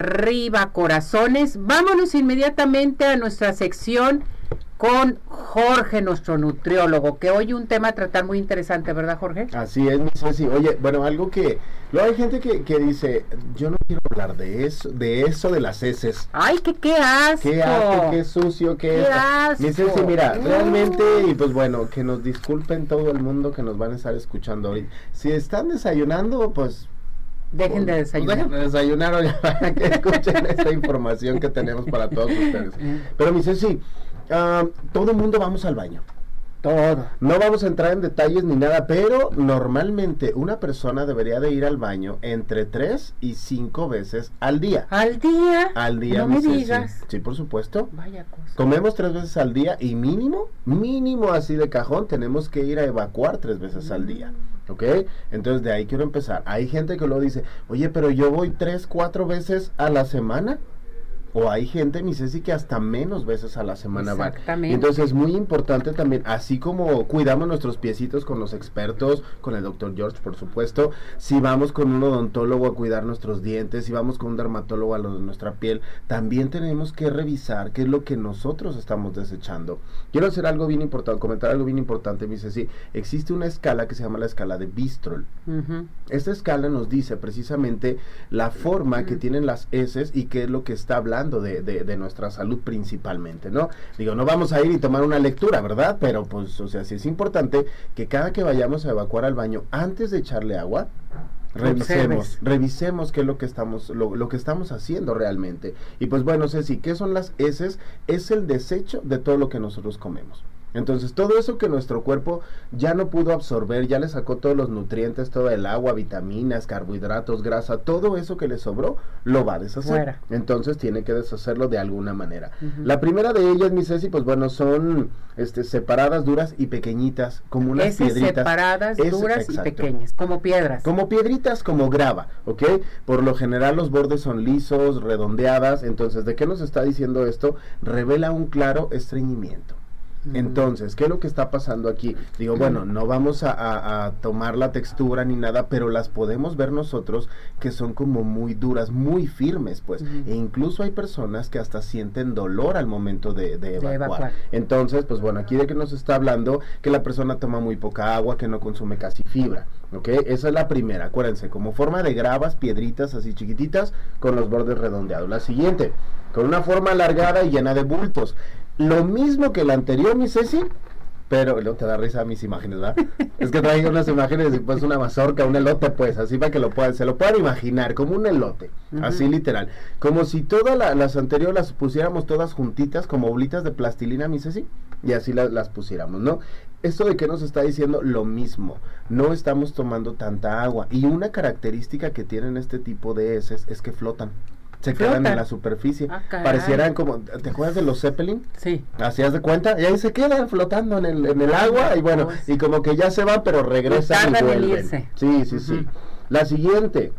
arriba, corazones. Vámonos inmediatamente a nuestra sección con Jorge, nuestro nutriólogo, que hoy un tema a tratar muy interesante, ¿verdad, Jorge? Así es, mi Ceci. Oye, bueno, algo que... Luego hay gente que, que dice, yo no quiero hablar de eso, de eso de las heces. Ay, que qué asco. Qué asco, qué sucio, qué... Qué asco. Mi Ceci, mira, No. realmente, y pues bueno, que nos disculpen todo el mundo que nos van a estar escuchando hoy. Si están desayunando, pues Dejen de Pues desayunar. dejen de desayunar para que escuchen esta información que tenemos para todos ustedes. Pero mi Ceci, ah, todo el mundo vamos al baño. Todo. No vamos a entrar en detalles ni nada, pero normalmente una persona debería de ir al baño entre 3 y 5 veces al día. Al día. Al día, No me Ceci. digas. Sí, por supuesto. Vaya cosa. Comemos tres veces al día y mínimo, mínimo así de cajón, tenemos que ir a evacuar tres veces al día. ¿Ok? Entonces de ahí quiero empezar. Hay gente que luego dice, oye, pero yo voy tres, cuatro veces a la semana. O hay gente, mi Ceci, que hasta menos veces a la semana van. Exactamente. Entonces es muy importante también, así como cuidamos nuestros piecitos con los expertos, con el doctor George, por supuesto, si vamos con un odontólogo a cuidar nuestros dientes, si vamos con un dermatólogo a lo de nuestra piel, también tenemos que revisar qué es lo que nosotros estamos desechando. Quiero hacer algo bien importante, comentar algo bien importante, mi Ceci. Existe una escala que se llama la escala de Bistrol. Esta escala nos dice precisamente la forma que tienen las heces y qué es lo que está hablando de, de- de nuestra salud principalmente, ¿no? Digo, no vamos a ir y tomar una lectura, ¿verdad? Pero pues, o sea, sí es importante que cada que vayamos a evacuar al baño, antes de echarle agua, revisemos, Observes. revisemos qué es lo que estamos, lo, lo que estamos haciendo realmente. Y pues bueno, Ceci, ¿qué son las heces? Es el desecho de todo lo que nosotros comemos. Entonces, todo eso que nuestro cuerpo ya no pudo absorber, ya le sacó todos los nutrientes, todo el agua, vitaminas, carbohidratos, grasa, todo eso que le sobró, lo va a deshacer. Fuera. Entonces, tiene que deshacerlo de alguna manera. La primera de ellas, mi Ceci, pues bueno, son este, separadas, duras y pequeñitas, como unas Heces piedritas. separadas, Es- duras y pequeñas, como piedras. Como piedritas, como grava, ¿ok? Por lo general los bordes son lisos, redondeadas. Entonces, ¿de qué nos está diciendo esto? Revela un claro estreñimiento. Entonces, ¿qué es lo que está pasando aquí? Digo, bueno, no vamos a, a- a tomar la textura ni nada, pero las podemos ver nosotros que son como muy duras, muy firmes, pues. E incluso hay personas que hasta sienten dolor al momento de, de evacuar. evacuar. Entonces, pues bueno, aquí de que nos está hablando que la persona toma muy poca agua, que no consume casi fibra, ¿ok? Esa es la primera, acuérdense, como forma de gravas, piedritas así chiquititas con los bordes redondeados. La siguiente, con una forma alargada y llena de bultos. Lo mismo que la anterior, mi Ceci, pero no te da risa mis imágenes, ¿verdad? es que traigo unas imágenes pues una mazorca, un elote, pues, así para que lo puedan, se lo puedan imaginar, como un elote, así literal. Como si todas la- las anteriores las pusiéramos todas juntitas, como bolitas de plastilina, mi Ceci, y así las, las pusiéramos, ¿no? Esto de que nos está diciendo lo mismo, no estamos tomando tanta agua. Y una característica que tienen este tipo de heces es que flotan. Se quedan en la superficie. Ah. Parecieran como, ¿te acuerdas de los Zeppelin? Sí. Hacías de cuenta, y ahí se quedan flotando en el, en el agua, y bueno, y como que ya se van, pero regresan y en vuelven. Sí, sí, sí. La siguiente,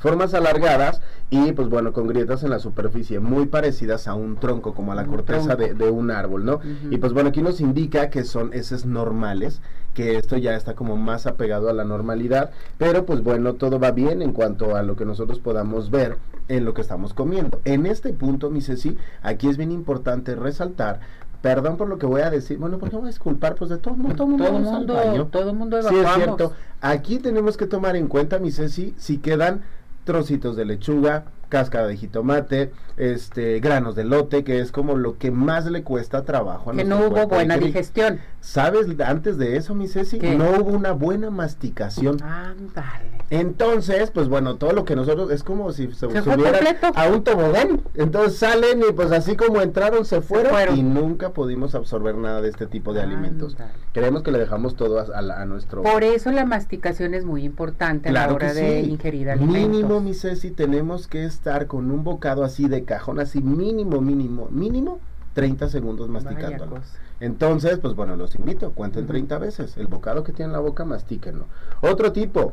formas alargadas y pues bueno, con grietas en la superficie, muy parecidas a un tronco, como a la Un corteza de, un árbol, ¿no? Y pues bueno, aquí nos indica que son heces normales, que esto ya está como más apegado a la normalidad, pero pues bueno, todo va bien en cuanto a lo que nosotros podamos ver en lo que estamos comiendo. En este punto, mi Ceci, aquí es bien importante resaltar, perdón por lo que voy a decir, bueno, ¿por qué voy a disculpar? Pues de todo, no, todo mundo Todo al mundo, baño. todo mundo Sí, es evacuamos. cierto. Aquí tenemos que tomar en cuenta, mi Ceci, si quedan trocitos de lechuga, cáscara de jitomate, este, granos de lote, que es como lo que más le cuesta trabajo a Que no hubo cuerpo buena digestión. ¿Sabes antes de eso, mi Ceci? ¿Qué? No hubo una buena masticación. Ándale. Entonces, pues bueno, todo lo que nosotros es como si se, Se subieran a un tobogán. Entonces salen y pues así como entraron se fueron, fueron. y nunca pudimos absorber nada de este tipo de alimentos. Creemos que le dejamos todo a, a la- a nuestro Por eso la masticación es muy importante a la hora que de ingerir alimentos. Mínimo, mi Ceci, tenemos que estar con un bocado así de cajón, así mínimo, mínimo, mínimo 30 segundos masticándolo. Entonces, pues bueno, los invito, cuenten Ujú. 30 veces. El bocado que tiene en la boca, mastíquenlo. Otro tipo,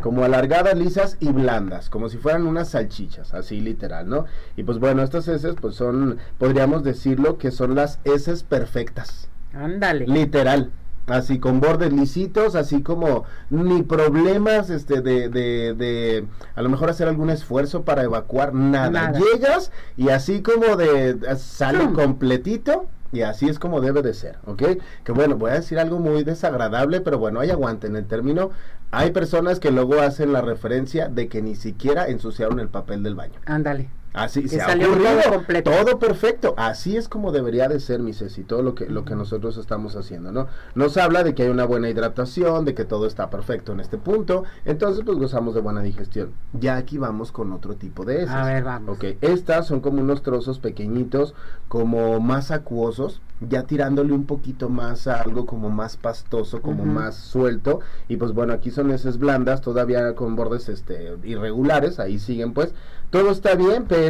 como alargadas, lisas y blandas, como si fueran unas salchichas, así literal, ¿no? Y pues bueno, estas heces, pues son, podríamos decirlo, que son las heces perfectas. Ándale. Literal. Así con bordes lisitos, así como ni problemas este de, de, de a lo mejor hacer algún esfuerzo para evacuar, nada. Nada. Llegas y así como de sale Hmm. completito y así es como debe de ser, ¿ok? Que bueno, voy a decir algo muy desagradable, pero bueno, hay aguante en el término. Hay personas que luego hacen la referencia de que ni siquiera ensuciaron el papel del baño. Ándale. Así se ha ocurrido. todo completo. Todo perfecto. Así es como debería de ser, mi Ceci, todo lo que, lo que nosotros estamos haciendo, ¿no? Nos habla de que hay una buena hidratación, de que todo está perfecto en este punto. Entonces, pues gozamos de buena digestión. Ya aquí vamos con otro tipo de heces. A ver, vamos. Ok, estas son como unos trozos pequeñitos, como más acuosos, ya tirándole un poquito más a algo como más pastoso, como más suelto. Y pues bueno, aquí son heces blandas, todavía con bordes este irregulares, ahí siguen pues. Todo está bien, pero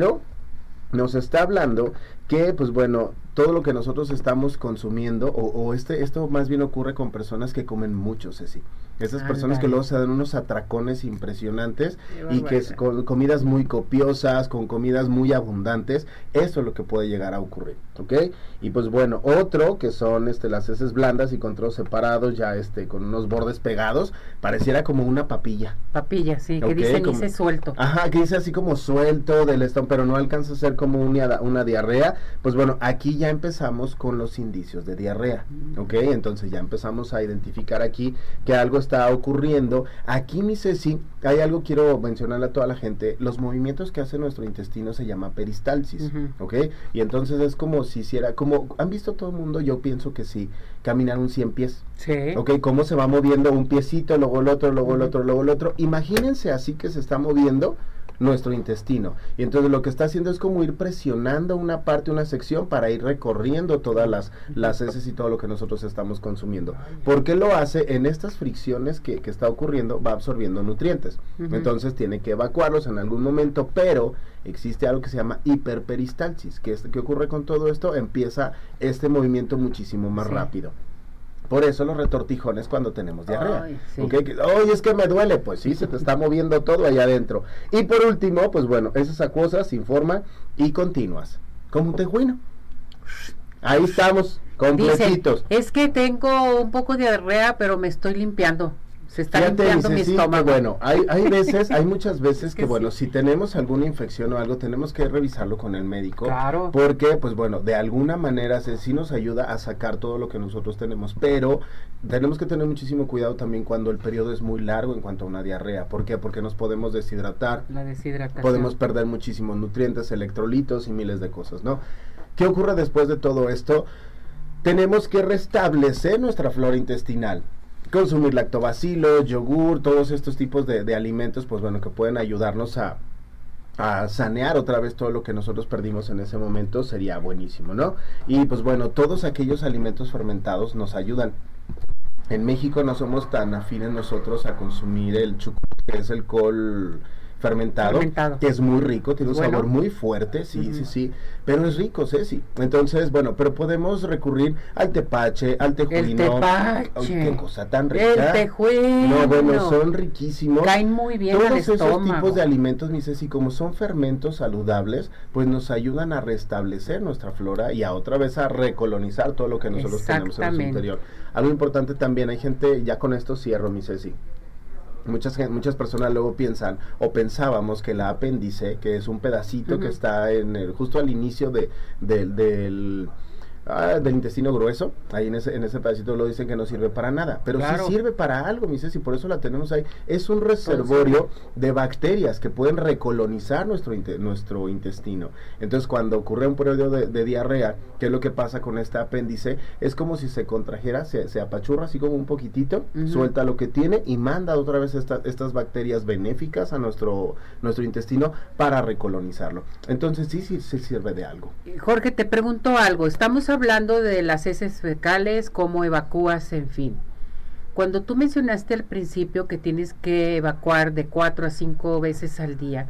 nos está hablando que, pues bueno, todo lo que nosotros estamos consumiendo, o, o este, esto más bien ocurre con personas que comen mucho, Ceci. Esas personas que luego se dan unos atracones impresionantes y que es con comidas muy copiosas, con comidas muy abundantes, eso es lo que puede llegar a ocurrir, ¿ok? Y pues bueno, otro que son este las heces blandas y con trozos separados, ya este con unos bordes pegados, pareciera como una papilla. Papilla, sí, que Ok, dicen como- suelto. Ajá, que dice así como suelto del estómago, pero no alcanza a ser como una, una diarrea. Pues bueno, aquí ya empezamos con los indicios de diarrea, Mm. ¿ok? Entonces ya empezamos a identificar aquí que algo está ocurriendo. Aquí, mi Ceci, hay algo quiero mencionarle a toda la gente. Los movimientos que hace nuestro intestino se llama peristalsis, Ujú. ¿ok? Y entonces es como si hiciera, como, ¿han visto todo el mundo? Yo pienso que sí, caminar un 100 pies. Sí. Ok, cómo se va moviendo un piecito, luego el otro, luego el otro, luego el otro. Imagínense así que se está moviendo nuestro intestino. Y entonces lo que está haciendo es como ir presionando una parte, una sección para ir recorriendo todas las, las heces y todo lo que nosotros estamos consumiendo. ¿Por qué lo hace? En estas fricciones que, que está ocurriendo va absorbiendo nutrientes. Entonces tiene que evacuarlos en algún momento, pero existe algo que se llama hiperperistalsis. que es, ¿Qué ocurre con todo esto? Empieza este movimiento muchísimo más Sí. rápido. Por eso los retortijones cuando tenemos diarrea. Ay, sí. es que me duele. Pues sí, se te está moviendo todo allá adentro. Y por último, pues bueno, esas acuosas sin forma y continuas. Como un tejuino. Ahí estamos, completitos. es que tengo un poco de diarrea, pero me estoy limpiando. Se está limpiando mi sí, estómago. bueno, hay, hay veces, hay muchas veces Es que, que bueno, sí. si tenemos alguna infección o algo, tenemos que revisarlo con el médico. Claro. Porque, pues bueno, de alguna manera se, sí nos ayuda a sacar todo lo que nosotros tenemos, pero tenemos que tener muchísimo cuidado también cuando el periodo es muy largo en cuanto a una diarrea. ¿Por qué? Porque nos podemos deshidratar, La deshidratación. podemos perder muchísimos nutrientes, electrolitos y miles de cosas, ¿no? ¿Qué ocurre después de todo esto? Tenemos que restablecer nuestra flora intestinal. Consumir lactobacilos, yogur, todos estos tipos de, alimentos, pues bueno, que pueden ayudarnos a, a sanear otra vez todo lo que nosotros perdimos en ese momento sería buenísimo, ¿no? Y pues bueno, todos aquellos alimentos fermentados nos ayudan. En México no somos tan afines nosotros a consumir el chucrut, que es el col fermentado, Fermentado. que es muy rico, tiene un Bueno. sabor muy fuerte, sí, sí, sí, pero es rico, Ceci. Entonces, bueno, pero podemos recurrir al tepache, al tejuino. tepache. Ay, qué cosa tan El rica. tejuino. No, bueno, son riquísimos. Caen muy bien al Todos esos estómago. tipos de alimentos, mi Ceci, como son fermentos saludables, pues nos ayudan a restablecer nuestra flora y a otra vez a recolonizar todo lo que nosotros tenemos en nuestro interior. Algo importante también, hay gente, ya con esto cierro, mi Ceci. Muchas, muchas personas luego piensan o pensábamos que la apéndice, que es un pedacito que está en el, justo al inicio de, del- del, ah, del intestino grueso, ahí en ese, en ese pedacito lo dicen que no sirve para nada, pero Claro. sí sirve para algo, mi Ceci, por eso la tenemos ahí. Es un reservorio de bacterias que pueden recolonizar nuestro, nuestro intestino. Entonces, cuando ocurre un periodo de, de diarrea, ¿qué es lo que pasa con este apéndice? Es como si se contrajera, se, se apachurra así como un poquitito, suelta lo que tiene y manda otra vez esta- estas bacterias benéficas a nuestro, nuestro intestino para recolonizarlo. Entonces, sí, sí, sí sirve de algo. Jorge, te pregunto algo. Estamos hablando de las heces fecales, cómo evacúas, en fin. Cuando tú mencionaste al principio que tienes que evacuar de cuatro a cinco veces al día,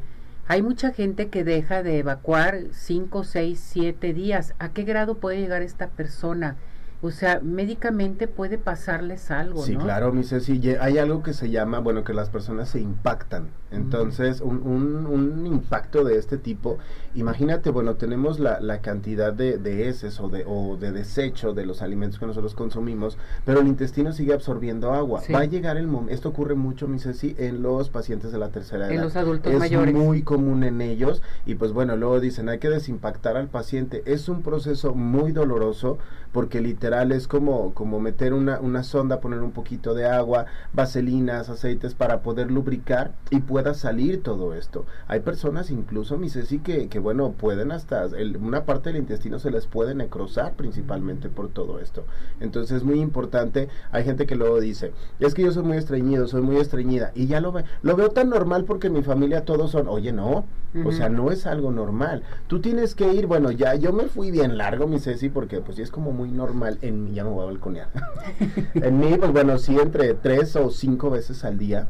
hay mucha gente que deja de evacuar cinco, seis, siete días. ¿A qué grado puede llegar esta persona? O sea, médicamente puede pasarles algo, Sí, ¿no? claro, mi Ceci, hay algo que se llama, bueno, que las personas se impactan. Entonces, un, un, un, impacto de este tipo, imagínate, bueno, tenemos la, la cantidad de, de, heces o de, o de desecho de los alimentos que nosotros consumimos, pero el intestino sigue absorbiendo agua. Va a llegar el momento, esto ocurre mucho, mi Ceci, en los pacientes de la tercera edad. En los adultos es mayores. Es muy común en ellos y pues bueno, luego dicen, hay que desimpactar al paciente. Es un proceso muy doloroso porque literal es como, como meter una, una sonda, poner un poquito de agua, vaselinas, aceites para poder lubricar y pueda salir todo esto. Hay personas incluso, mi Ceci, que, que bueno, pueden hasta, el, una parte del intestino se les puede necrosar principalmente por todo esto. Entonces es muy importante, hay gente que luego dice, es que yo soy muy estreñido, soy muy estreñida y ya lo, ve, lo veo tan normal porque en mi familia todos son, oye, no, uh -huh. o sea, no es algo normal. Tú tienes que ir, bueno, ya yo me fui bien largo, mi Ceci, porque pues sí es como muy normal en mí, ya me voy a balconear. en mí, pues bueno, sí entre tres o cinco veces al día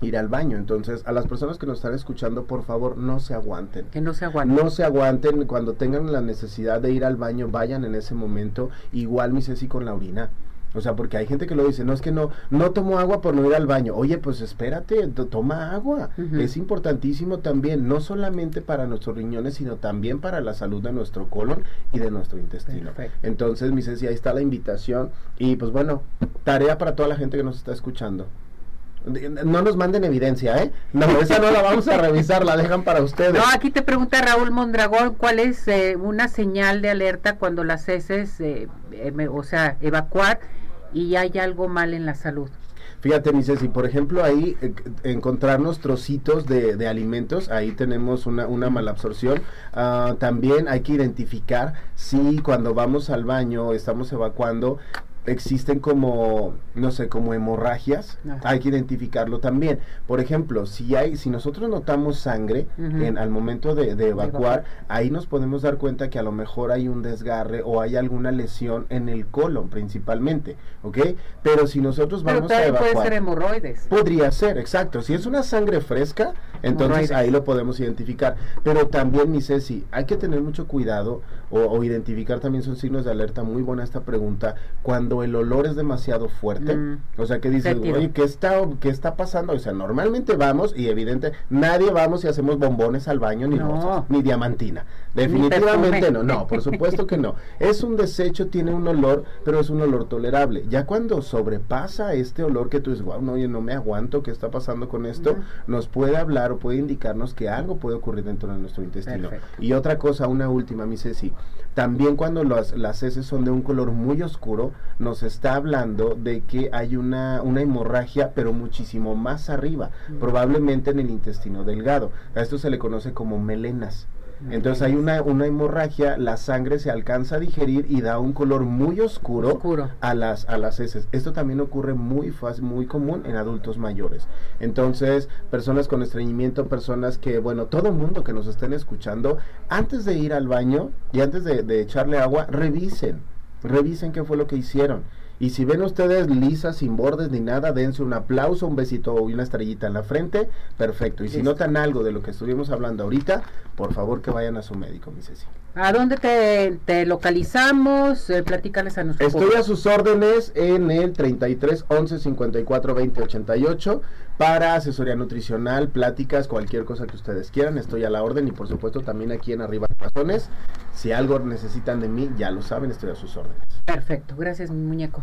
ir al baño. Entonces, a las personas que nos están escuchando, por favor, no se aguanten. Que no se aguanten. No se aguanten. Cuando tengan la necesidad de ir al baño, vayan en ese momento. Igual, mi Ceci, con la orina. O sea, porque hay gente que lo dice, no es que no, no tomo agua por no ir al baño. Oye, pues espérate, toma agua. Uh -huh. Es importantísimo también, no solamente para nuestros riñones, sino también para la salud de nuestro colon y de nuestro intestino. Perfecto. Entonces, mi Ceci, ahí está la invitación. Y pues bueno, tarea para toda la gente que nos está escuchando. No nos manden evidencia, ¿eh? No, esa no la vamos a revisar, la dejan para ustedes. No, aquí te pregunta Raúl Mondragón, ¿cuál es eh, una señal de alerta cuando las heces, eh, eh, o sea, evacuar y hay algo mal en la salud? Fíjate, mi Ceci, por ejemplo, ahí eh, encontrarnos trocitos de, de, alimentos, ahí tenemos una, una mala absorción. Uh, también hay que identificar si cuando vamos al baño, estamos evacuando, existen como, no sé, como hemorragias, Ajá. hay que identificarlo también. Por ejemplo, si hay, si nosotros notamos sangre uh -huh. en, al momento de, de evacuar, ahí nos podemos dar cuenta que a lo mejor hay un desgarre o hay alguna lesión en el colon principalmente, ¿ok? Pero si nosotros vamos Pero a evacuar... puede ser hemorroides. Podría ser, exacto. Si es una sangre fresca, entonces ahí lo podemos identificar. Pero también, mi Ceci, hay que tener mucho cuidado o, o identificar también son signos de alerta. Muy buena esta pregunta. Cuando el olor es demasiado fuerte, mm. o sea, que dices, oye, ¿qué está, ¿qué está pasando? O sea, normalmente vamos y evidente, nadie vamos y hacemos bombones al baño, ni No. rosas, ni diamantina. Definitivamente no, no, por supuesto que no. Es un desecho, tiene un olor, pero es un olor tolerable. Ya cuando sobrepasa este olor que tú dices, wow, no, oye, no me aguanto, ¿qué está pasando con esto? Nos puede hablar o puede indicarnos que algo puede ocurrir dentro de nuestro intestino. Perfecto. Y otra cosa, una última, mi Ceci, también cuando las, las heces son de un color muy oscuro, nos está hablando de que hay una, una hemorragia, pero muchísimo más arriba, Mm. probablemente en el intestino delgado. A esto se le conoce como melenas. Entonces hay una, una hemorragia, la sangre se alcanza a digerir y da un color muy oscuro, Oscuro. a las a las heces. Esto también ocurre muy fácil, muy común en adultos mayores. Entonces, personas con estreñimiento, personas que, bueno, todo mundo que nos estén escuchando, antes de ir al baño y antes de, de echarle agua, revisen, revisen qué fue lo que hicieron. Y si ven ustedes lisas, sin bordes ni nada, dense un aplauso, un besito y una estrellita en la frente, perfecto. Y si notan algo de lo que estuvimos hablando ahorita, por favor que vayan a su médico, mi Ceci. ¿A dónde te, te localizamos? Eh, platícales a nuestro Estoy a sus órdenes en el 33 11 54 20 88 para asesoría nutricional, pláticas, cualquier cosa que ustedes quieran. Estoy a la orden y por supuesto también aquí en Arriba Razones. Si algo necesitan de mí, ya lo saben, estoy a sus órdenes. Perfecto, gracias mi muñeco.